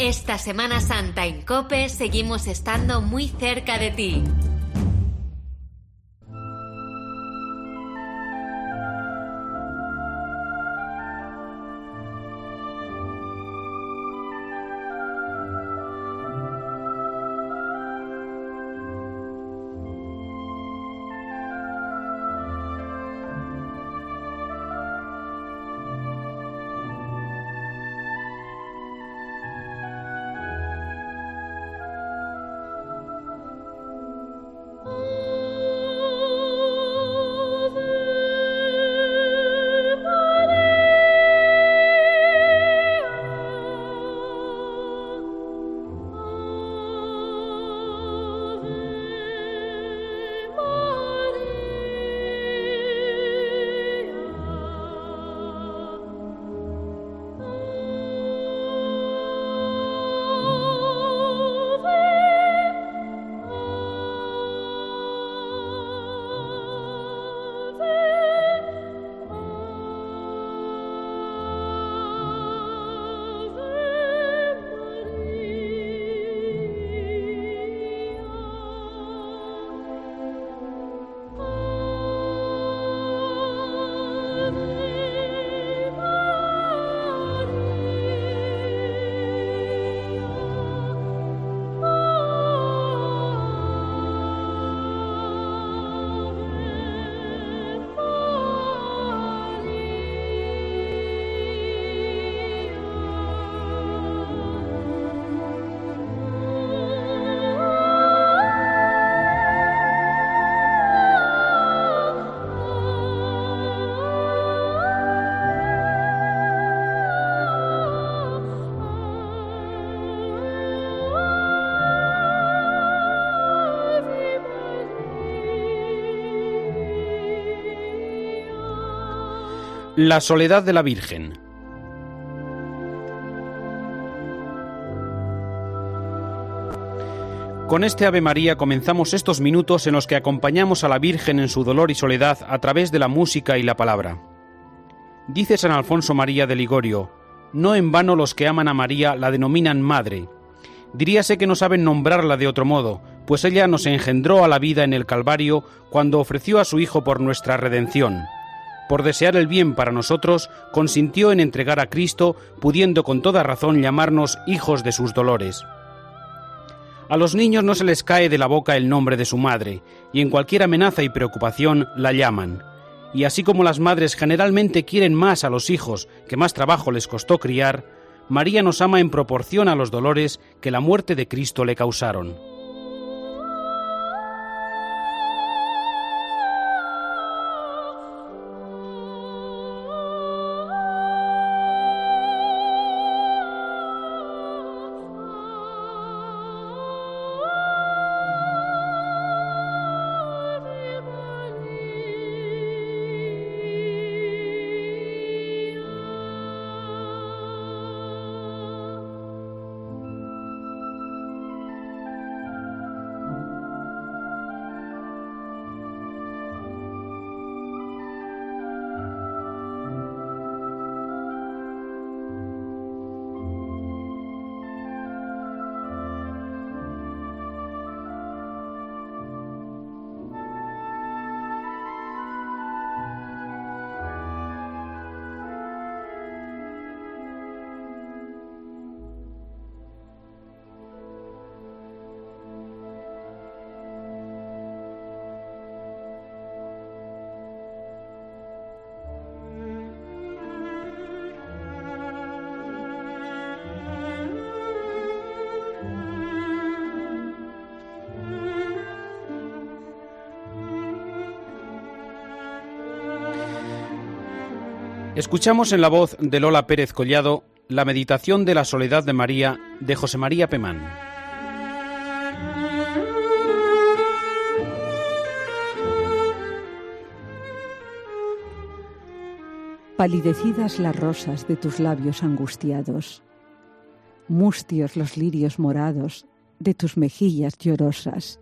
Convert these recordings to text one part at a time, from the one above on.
Esta Semana Santa en Cope seguimos estando muy cerca de ti. La soledad de la Virgen. Con este Ave María comenzamos estos minutos en los que acompañamos a la Virgen en su dolor y soledad a través de la música y la palabra. Dice San Alfonso María de Ligorio, no en vano los que aman a María la denominan madre. Diríase que no saben nombrarla de otro modo, pues ella nos engendró a la vida en el Calvario cuando ofreció a su Hijo por nuestra redención por desear el bien para nosotros, consintió en entregar a Cristo, pudiendo con toda razón llamarnos hijos de sus dolores. A los niños no se les cae de la boca el nombre de su madre, y en cualquier amenaza y preocupación la llaman. Y así como las madres generalmente quieren más a los hijos que más trabajo les costó criar, María nos ama en proporción a los dolores que la muerte de Cristo le causaron. Escuchamos en la voz de Lola Pérez Collado la meditación de la soledad de María de José María Pemán. Palidecidas las rosas de tus labios angustiados, mustios los lirios morados de tus mejillas llorosas,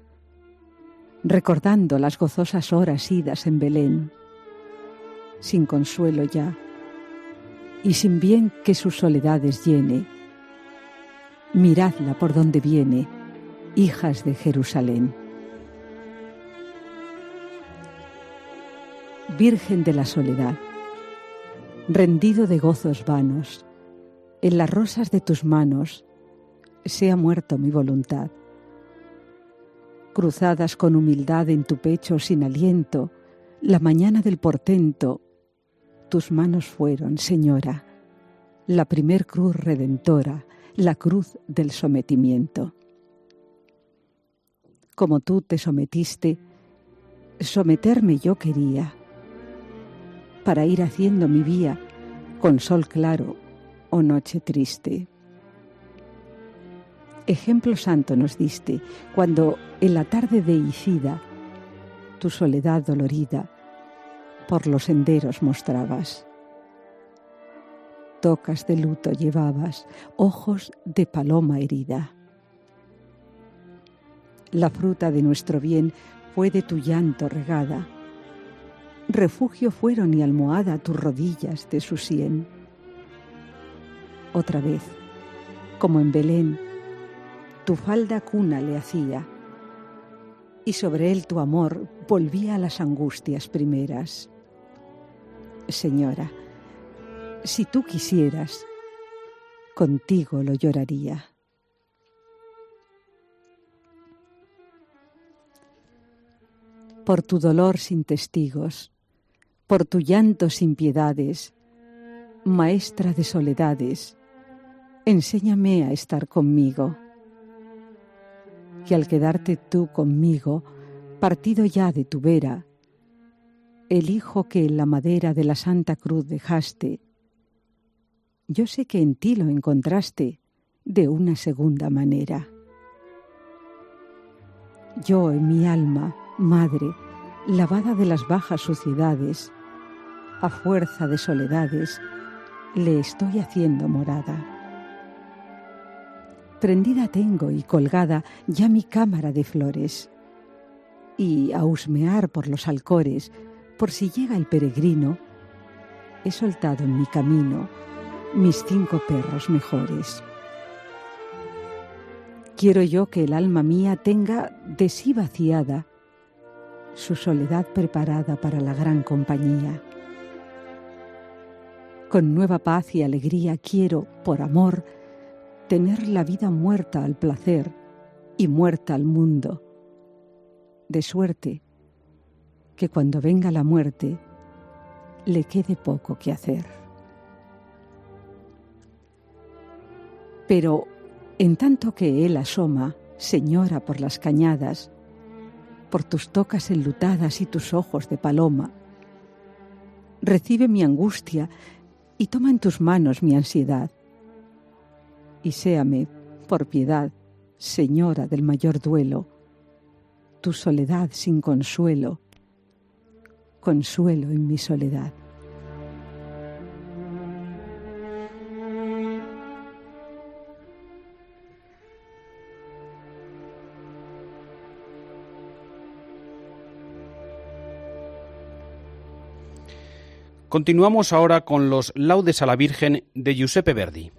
recordando las gozosas horas idas en Belén, sin consuelo ya, y sin bien que sus soledades llene. Miradla por donde viene, hijas de Jerusalén. Virgen de la Soledad, rendido de gozos vanos, en las rosas de tus manos sea muerto mi voluntad. Cruzadas con humildad en tu pecho sin aliento, la mañana del portento, tus manos fueron, Señora, la primer cruz redentora, la cruz del sometimiento. Como tú te sometiste, someterme yo quería, para ir haciendo mi vía con sol claro o noche triste. Ejemplo santo nos diste cuando en la tarde de Icida tu soledad dolorida por los senderos mostrabas. Tocas de luto llevabas, ojos de paloma herida. La fruta de nuestro bien fue de tu llanto regada. Refugio fueron y almohada tus rodillas de su sien. Otra vez, como en Belén, tu falda cuna le hacía, y sobre él tu amor volvía las angustias primeras. Señora, si tú quisieras, contigo lo lloraría. Por tu dolor sin testigos, por tu llanto sin piedades, maestra de soledades, enséñame a estar conmigo. Que al quedarte tú conmigo, partido ya de tu vera, el hijo que en la madera de la Santa Cruz dejaste, yo sé que en ti lo encontraste de una segunda manera. Yo en mi alma, madre, lavada de las bajas suciedades, a fuerza de soledades, le estoy haciendo morada. Prendida tengo y colgada ya mi cámara de flores, y a husmear por los alcores, por si llega el peregrino, he soltado en mi camino mis cinco perros mejores. Quiero yo que el alma mía tenga de sí vaciada su soledad preparada para la gran compañía. Con nueva paz y alegría quiero, por amor, tener la vida muerta al placer y muerta al mundo, de suerte que cuando venga la muerte le quede poco que hacer. Pero en tanto que él asoma, señora por las cañadas, por tus tocas enlutadas y tus ojos de paloma, recibe mi angustia y toma en tus manos mi ansiedad. Y séame, por piedad, señora del mayor duelo, tu soledad sin consuelo, consuelo en mi soledad. Continuamos ahora con los laudes a la Virgen de Giuseppe Verdi.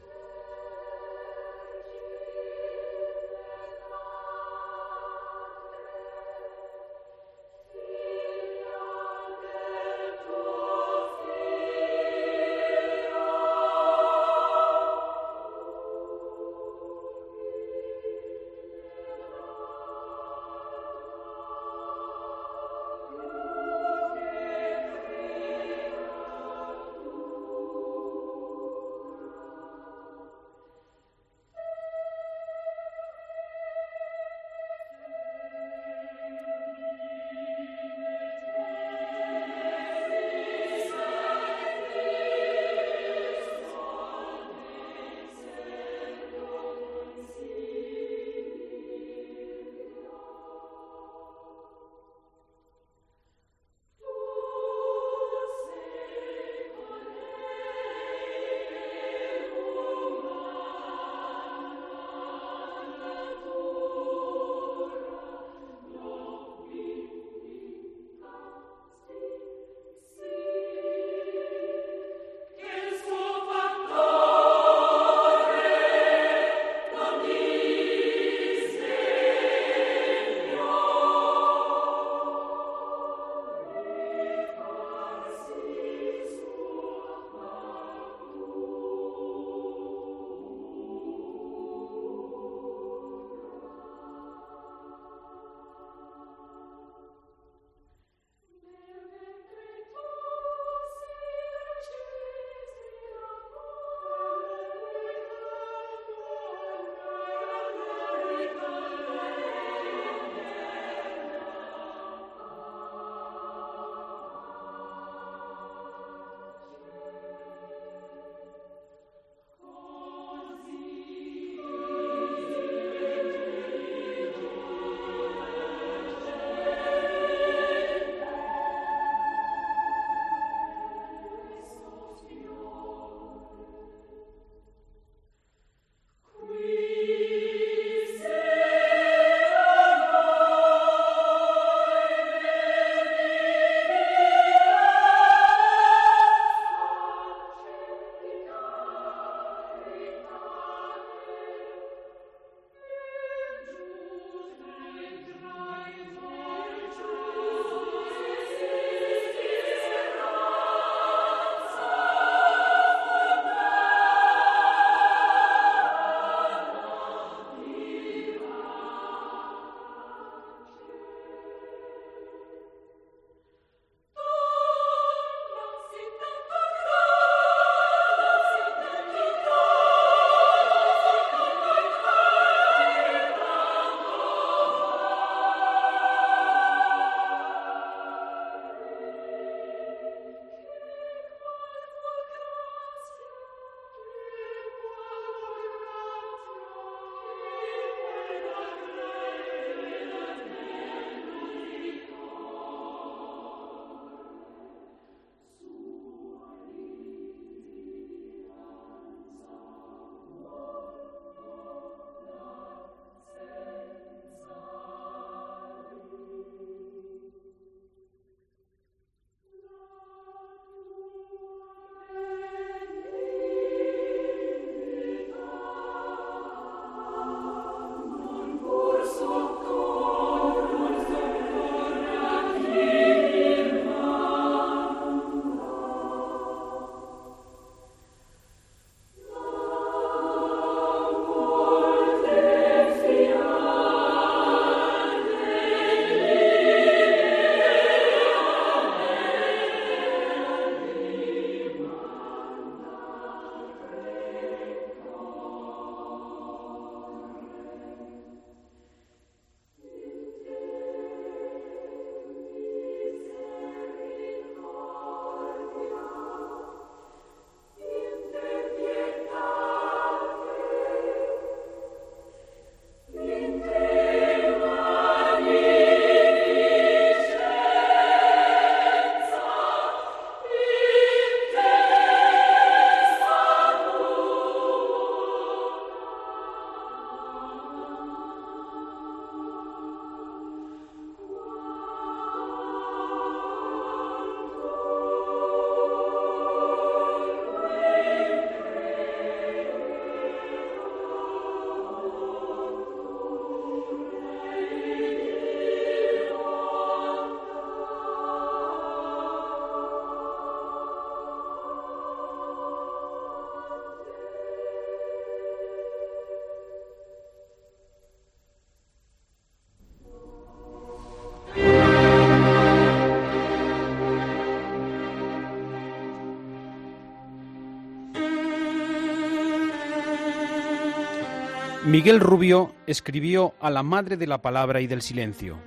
Miguel Rubio escribió a la Madre de la Palabra y del Silencio.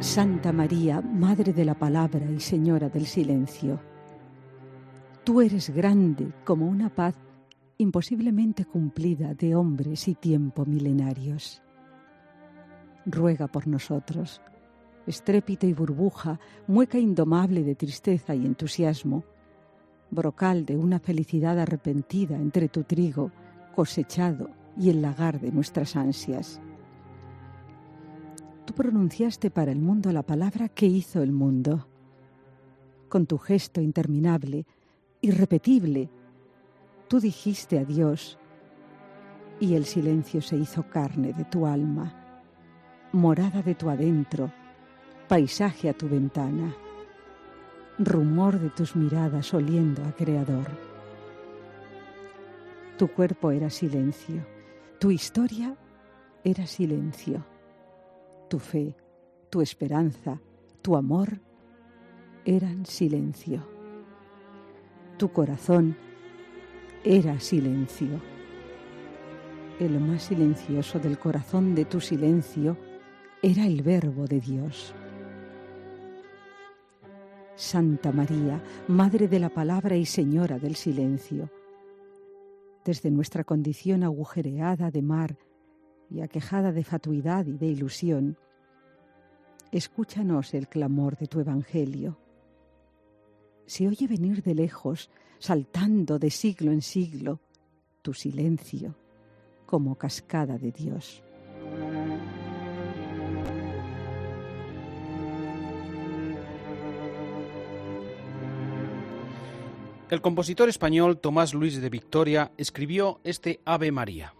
Santa María, Madre de la Palabra y Señora del Silencio, tú eres grande como una paz imposiblemente cumplida de hombres y tiempo milenarios. Ruega por nosotros, estrépito y burbuja, mueca indomable de tristeza y entusiasmo, brocal de una felicidad arrepentida entre tu trigo cosechado y el lagar de nuestras ansias tú pronunciaste para el mundo la palabra que hizo el mundo. Con tu gesto interminable, irrepetible, tú dijiste a Dios y el silencio se hizo carne de tu alma, morada de tu adentro, paisaje a tu ventana, rumor de tus miradas oliendo a Creador. Tu cuerpo era silencio, tu historia era silencio tu fe, tu esperanza, tu amor eran silencio. Tu corazón era silencio. El más silencioso del corazón de tu silencio era el verbo de Dios. Santa María, Madre de la Palabra y Señora del Silencio, desde nuestra condición agujereada de mar, y aquejada de fatuidad y de ilusión, escúchanos el clamor de tu Evangelio. Se oye venir de lejos, saltando de siglo en siglo, tu silencio como cascada de Dios. El compositor español Tomás Luis de Victoria escribió este Ave María.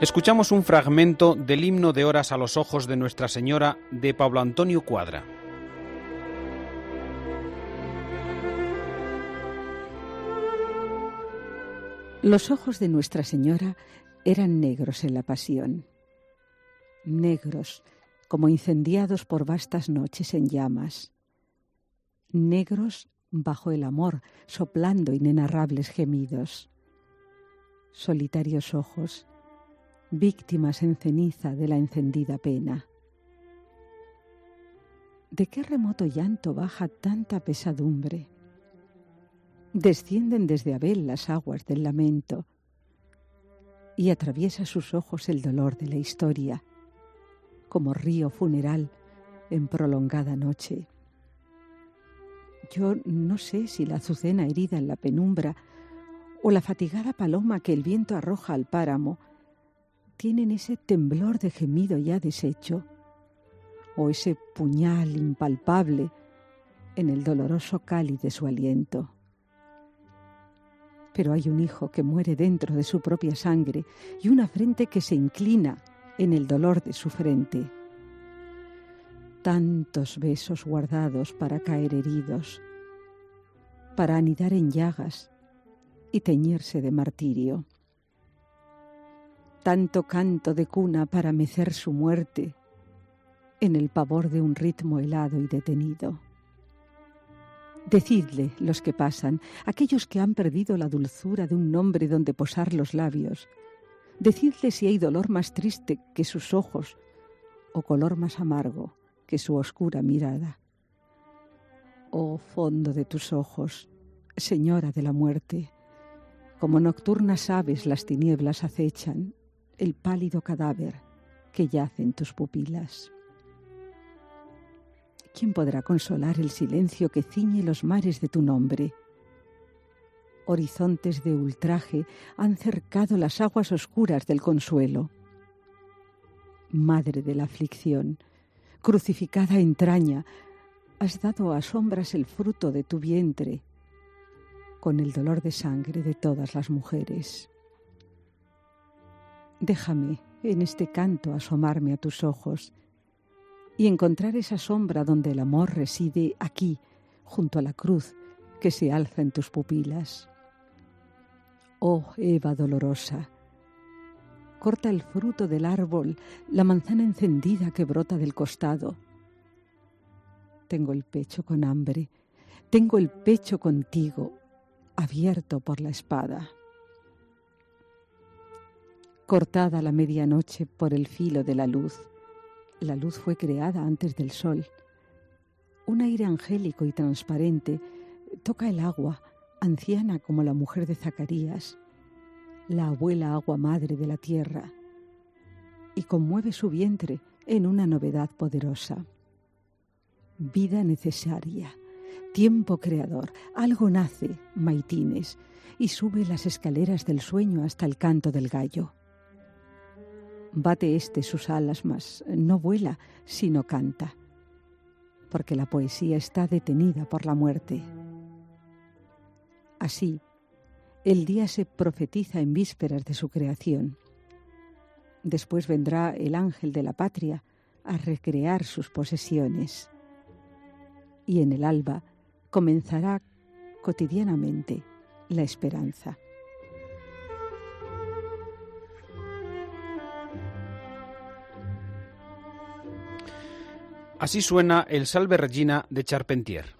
Escuchamos un fragmento del himno de horas a los ojos de Nuestra Señora de Pablo Antonio Cuadra. Los ojos de Nuestra Señora eran negros en la pasión, negros como incendiados por vastas noches en llamas, negros bajo el amor, soplando inenarrables gemidos, solitarios ojos, víctimas en ceniza de la encendida pena. ¿De qué remoto llanto baja tanta pesadumbre? Descienden desde Abel las aguas del lamento y atraviesa sus ojos el dolor de la historia, como río funeral en prolongada noche. Yo no sé si la azucena herida en la penumbra o la fatigada paloma que el viento arroja al páramo tienen ese temblor de gemido ya deshecho, o ese puñal impalpable en el doloroso cáliz de su aliento. Pero hay un hijo que muere dentro de su propia sangre y una frente que se inclina en el dolor de su frente. Tantos besos guardados para caer heridos, para anidar en llagas y teñirse de martirio tanto canto de cuna para mecer su muerte en el pavor de un ritmo helado y detenido. Decidle los que pasan, aquellos que han perdido la dulzura de un nombre donde posar los labios, decidle si hay dolor más triste que sus ojos o color más amargo que su oscura mirada. Oh fondo de tus ojos, señora de la muerte, como nocturnas aves las tinieblas acechan el pálido cadáver que yace en tus pupilas. ¿Quién podrá consolar el silencio que ciñe los mares de tu nombre? Horizontes de ultraje han cercado las aguas oscuras del consuelo. Madre de la aflicción, crucificada entraña, has dado a sombras el fruto de tu vientre, con el dolor de sangre de todas las mujeres. Déjame en este canto asomarme a tus ojos y encontrar esa sombra donde el amor reside aquí, junto a la cruz que se alza en tus pupilas. Oh Eva dolorosa, corta el fruto del árbol, la manzana encendida que brota del costado. Tengo el pecho con hambre, tengo el pecho contigo, abierto por la espada cortada la medianoche por el filo de la luz. La luz fue creada antes del sol. Un aire angélico y transparente toca el agua, anciana como la mujer de Zacarías, la abuela agua madre de la tierra, y conmueve su vientre en una novedad poderosa. Vida necesaria, tiempo creador, algo nace, maitines, y sube las escaleras del sueño hasta el canto del gallo. Bate éste sus alas, mas no vuela, sino canta, porque la poesía está detenida por la muerte. Así, el día se profetiza en vísperas de su creación. Después vendrá el ángel de la patria a recrear sus posesiones. Y en el alba comenzará cotidianamente la esperanza. Así suena el Salve Regina de Charpentier.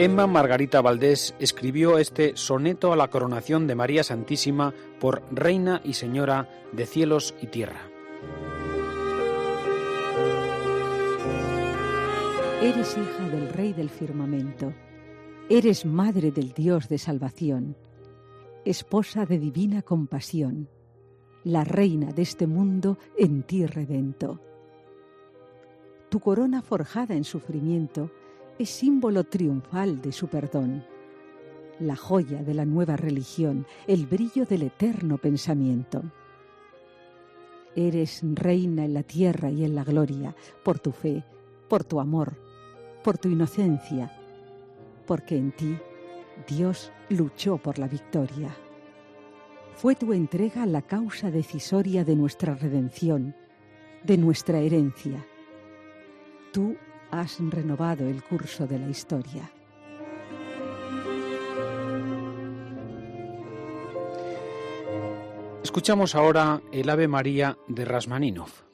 Emma Margarita Valdés escribió este soneto a la coronación de María Santísima por Reina y Señora de cielos y tierra. Eres hija del Rey del firmamento, eres madre del Dios de salvación, esposa de divina compasión, la reina de este mundo en ti redento. Tu corona forjada en sufrimiento, es símbolo triunfal de su perdón, la joya de la nueva religión, el brillo del eterno pensamiento. Eres reina en la tierra y en la gloria, por tu fe, por tu amor, por tu inocencia, porque en ti Dios luchó por la victoria. Fue tu entrega la causa decisoria de nuestra redención, de nuestra herencia. Tú has renovado el curso de la historia. Escuchamos ahora el Ave María de Rasmaninov.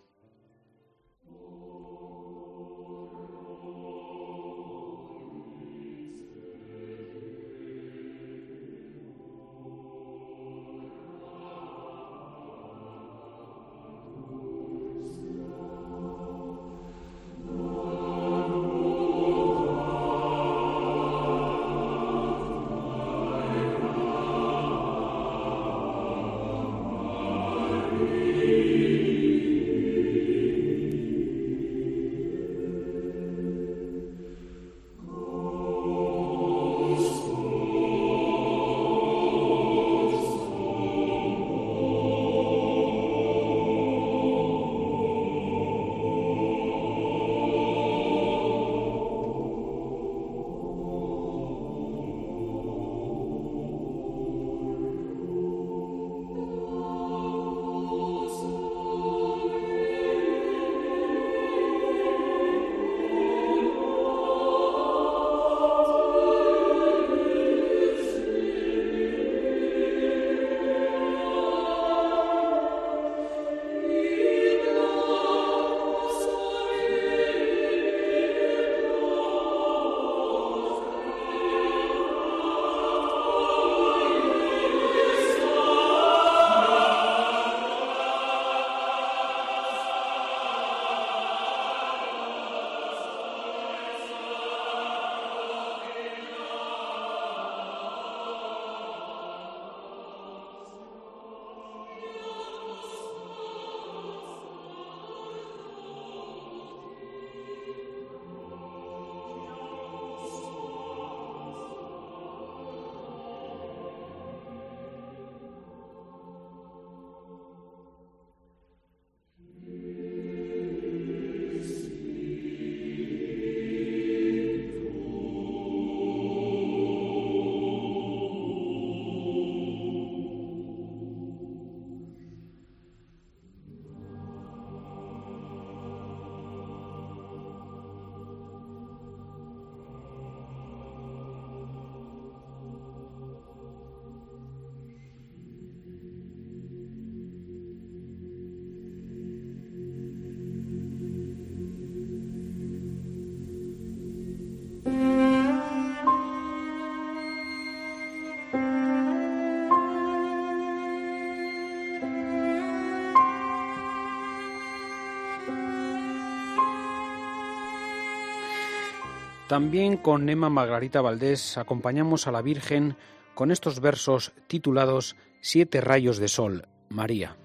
También con Emma Margarita Valdés acompañamos a la Virgen con estos versos titulados Siete rayos de sol, María.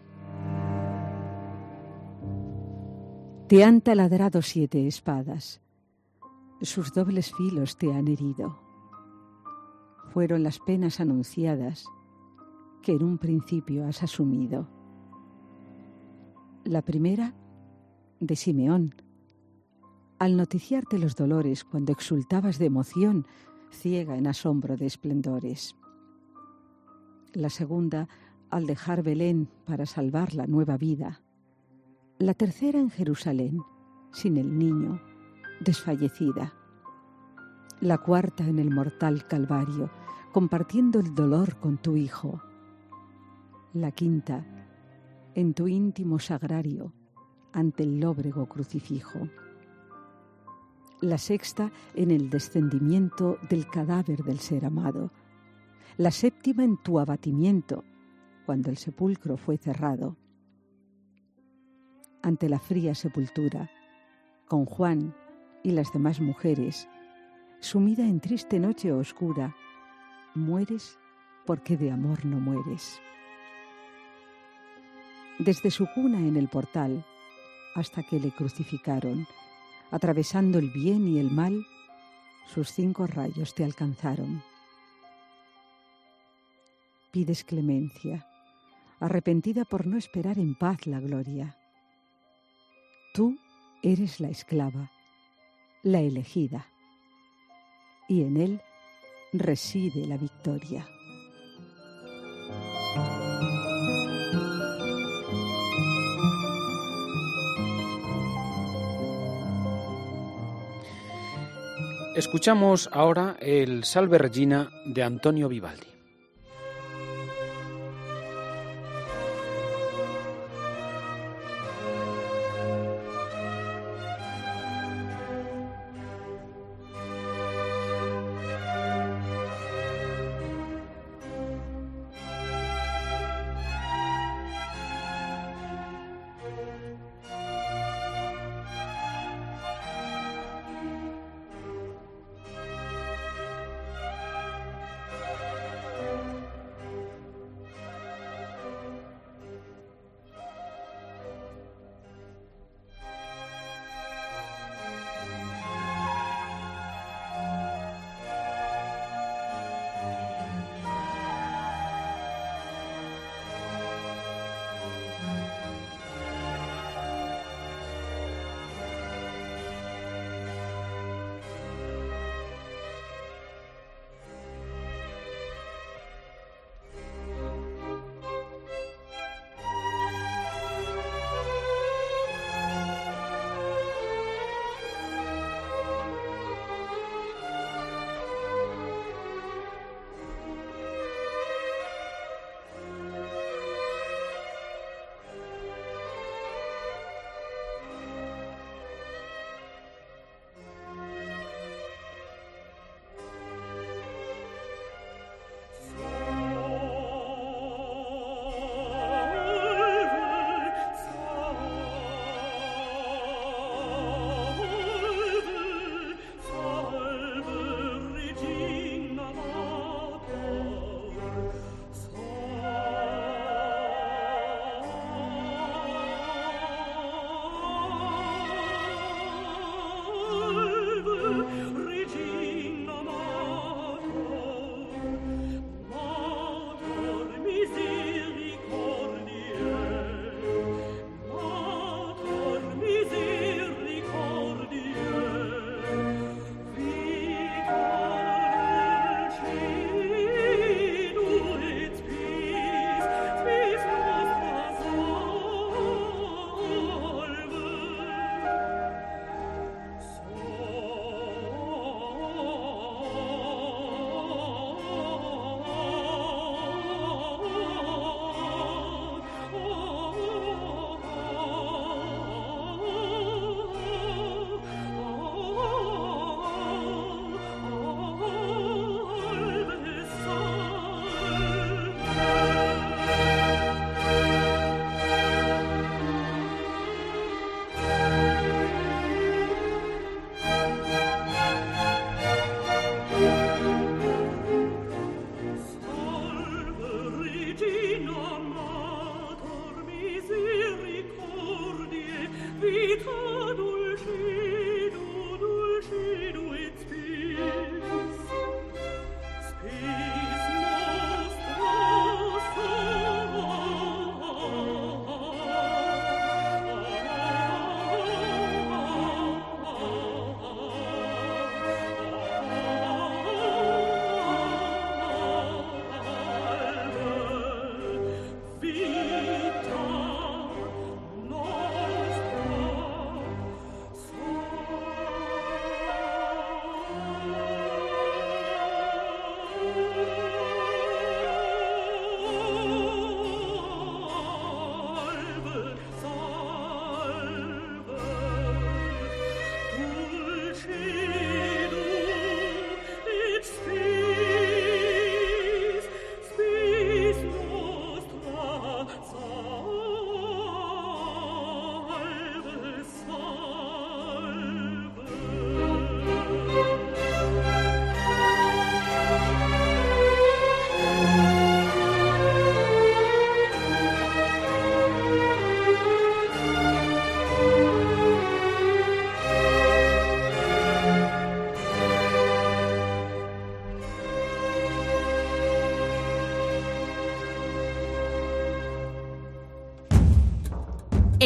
Te han taladrado siete espadas, sus dobles filos te han herido. Fueron las penas anunciadas que en un principio has asumido. La primera, de Simeón, al noticiarte los dolores cuando exultabas de emoción, ciega en asombro de esplendores. La segunda, al dejar Belén para salvar la nueva vida. La tercera en Jerusalén, sin el niño, desfallecida. La cuarta en el mortal Calvario, compartiendo el dolor con tu Hijo. La quinta, en tu íntimo sagrario, ante el lóbrego crucifijo. La sexta, en el descendimiento del cadáver del ser amado. La séptima, en tu abatimiento, cuando el sepulcro fue cerrado. Ante la fría sepultura, con Juan y las demás mujeres, sumida en triste noche oscura, mueres porque de amor no mueres. Desde su cuna en el portal hasta que le crucificaron, atravesando el bien y el mal, sus cinco rayos te alcanzaron. Pides clemencia, arrepentida por no esperar en paz la gloria. Tú eres la esclava, la elegida, y en él reside la victoria. Escuchamos ahora el Salve Regina de Antonio Vivaldi.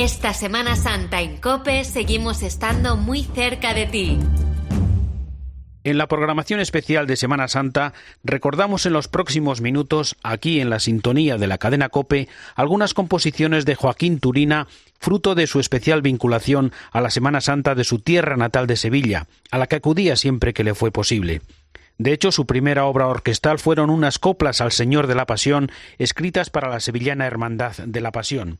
Esta Semana Santa en Cope seguimos estando muy cerca de ti. En la programación especial de Semana Santa recordamos en los próximos minutos, aquí en la sintonía de la cadena Cope, algunas composiciones de Joaquín Turina, fruto de su especial vinculación a la Semana Santa de su tierra natal de Sevilla, a la que acudía siempre que le fue posible. De hecho, su primera obra orquestal fueron unas coplas al Señor de la Pasión, escritas para la sevillana Hermandad de la Pasión.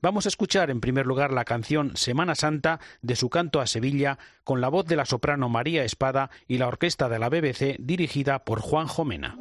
Vamos a escuchar en primer lugar la canción Semana Santa de su canto a Sevilla con la voz de la soprano María Espada y la orquesta de la BBC dirigida por Juan Jomena.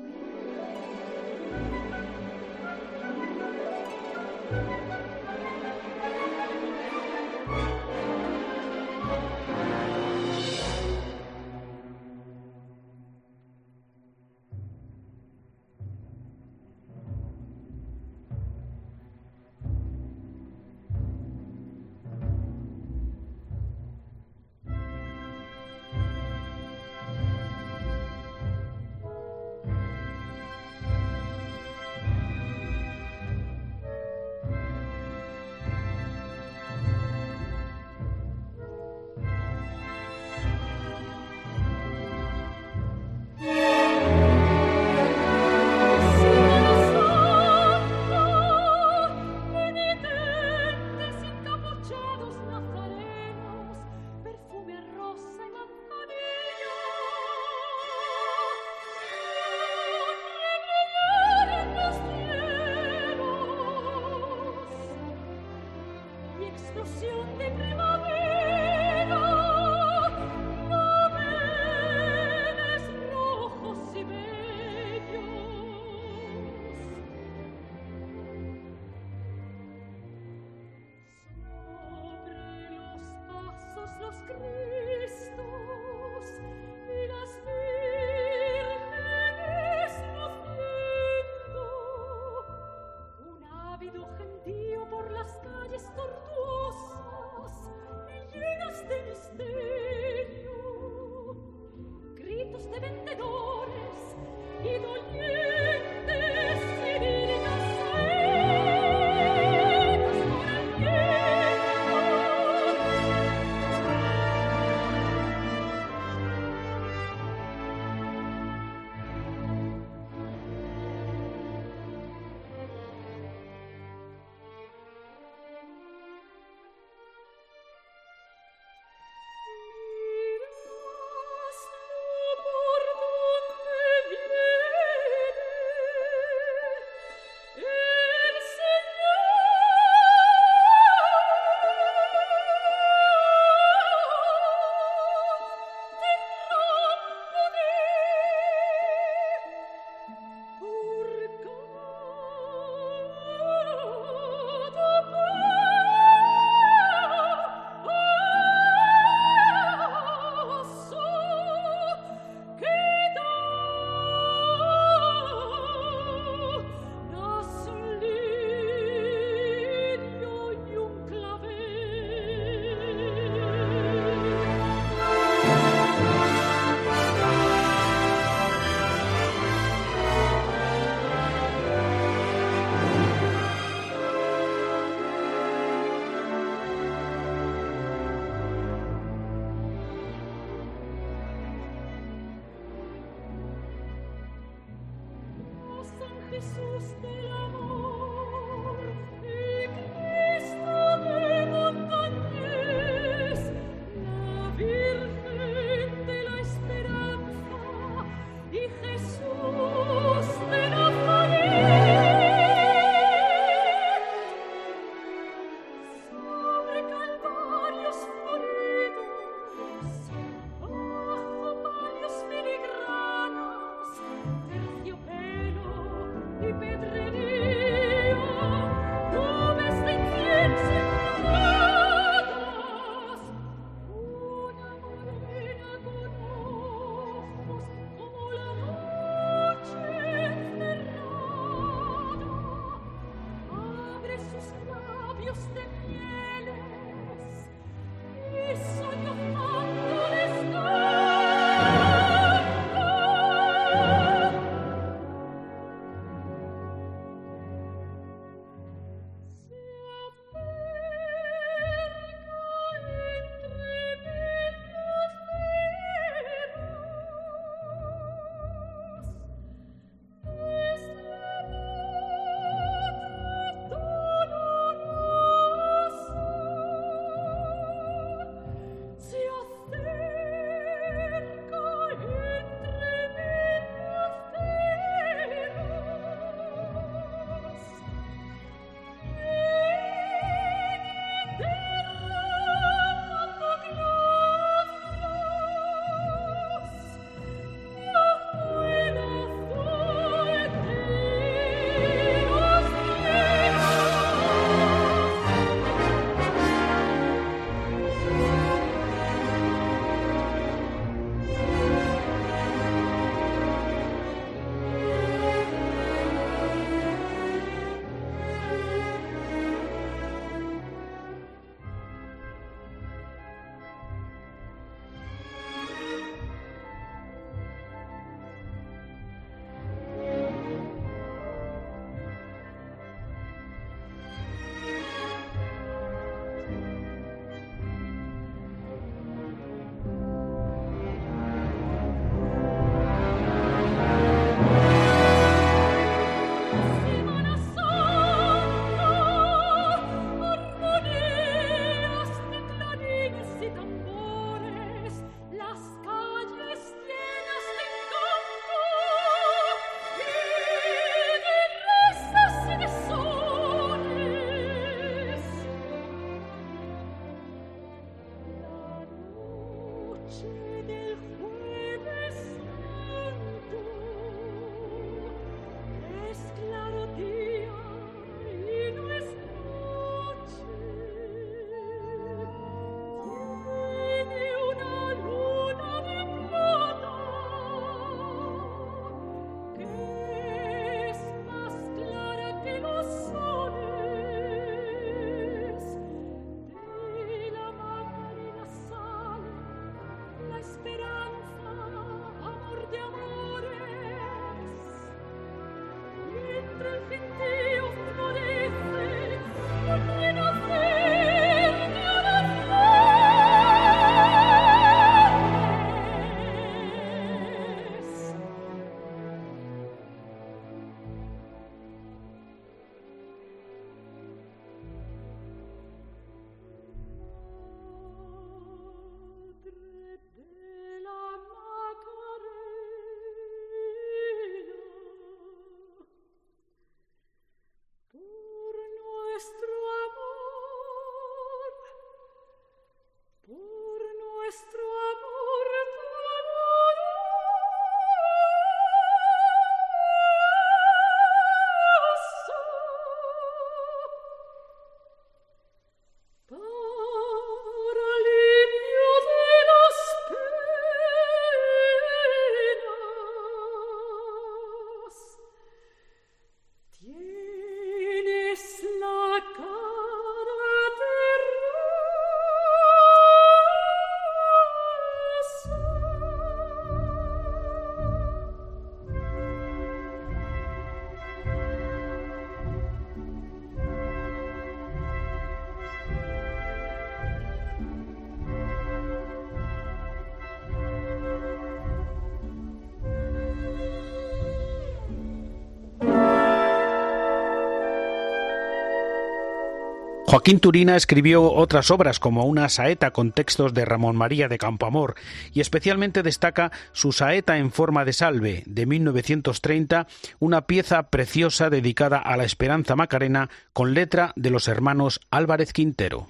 Joaquín Turina escribió otras obras como una saeta con textos de Ramón María de Campoamor y especialmente destaca su saeta en forma de salve de 1930, una pieza preciosa dedicada a la esperanza macarena con letra de los hermanos Álvarez Quintero.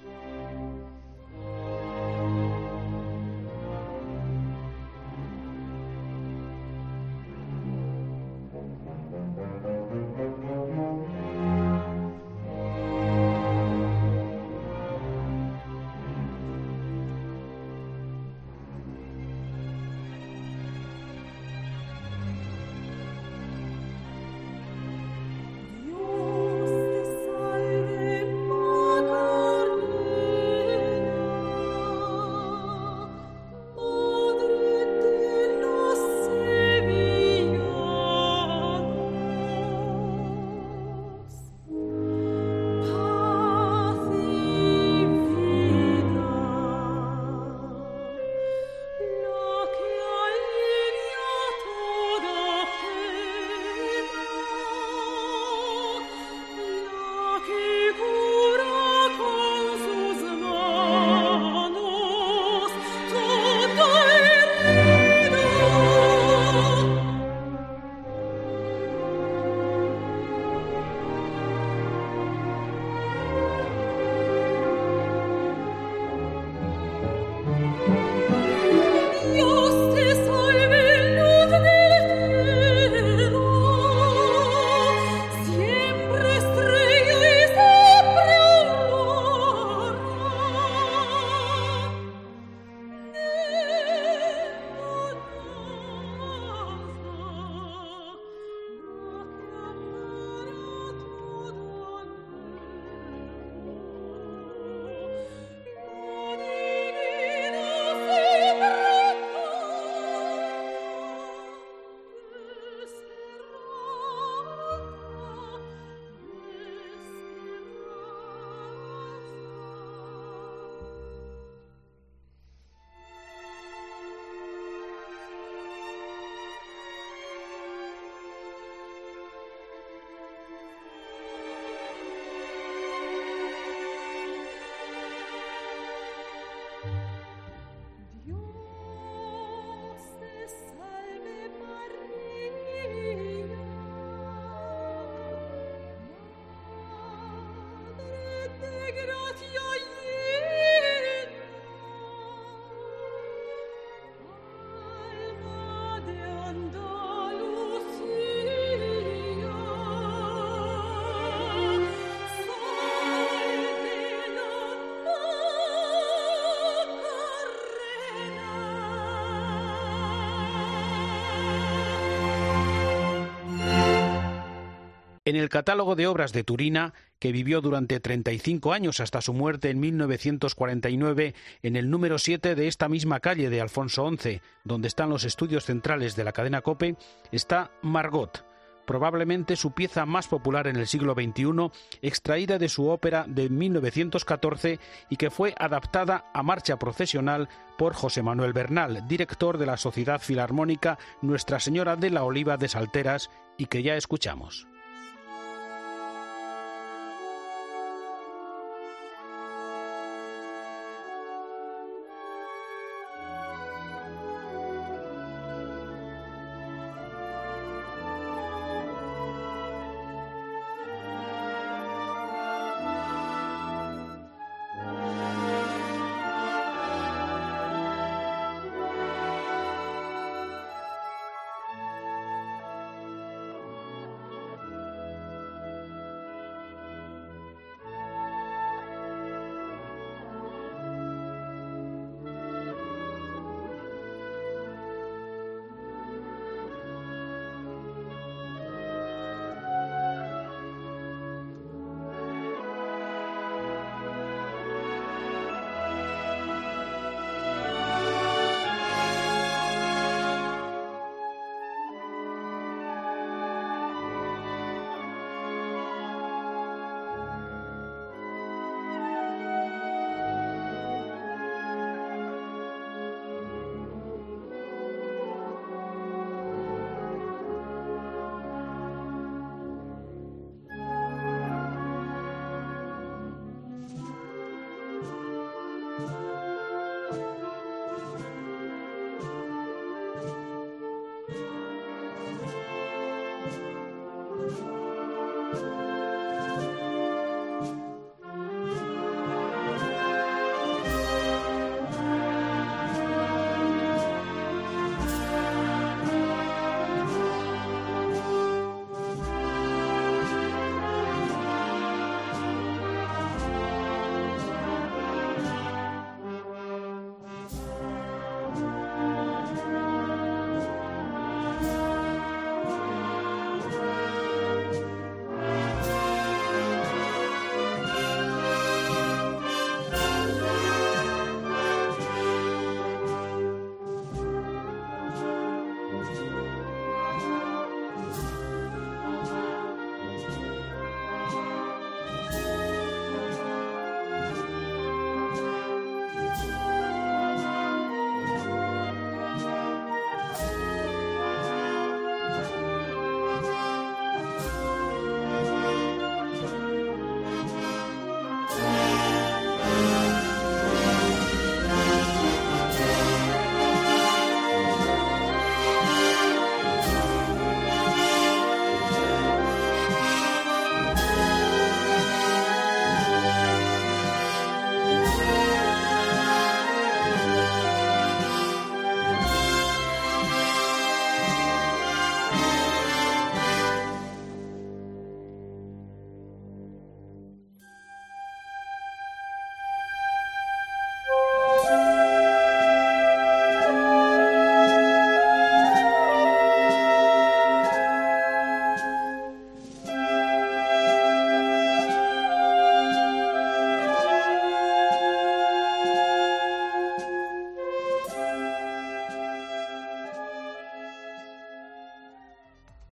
En el catálogo de obras de Turina, que vivió durante 35 años hasta su muerte en 1949, en el número 7 de esta misma calle de Alfonso XI, donde están los estudios centrales de la cadena Cope, está Margot, probablemente su pieza más popular en el siglo XXI, extraída de su ópera de 1914 y que fue adaptada a marcha procesional por José Manuel Bernal, director de la Sociedad Filarmónica Nuestra Señora de la Oliva de Salteras, y que ya escuchamos.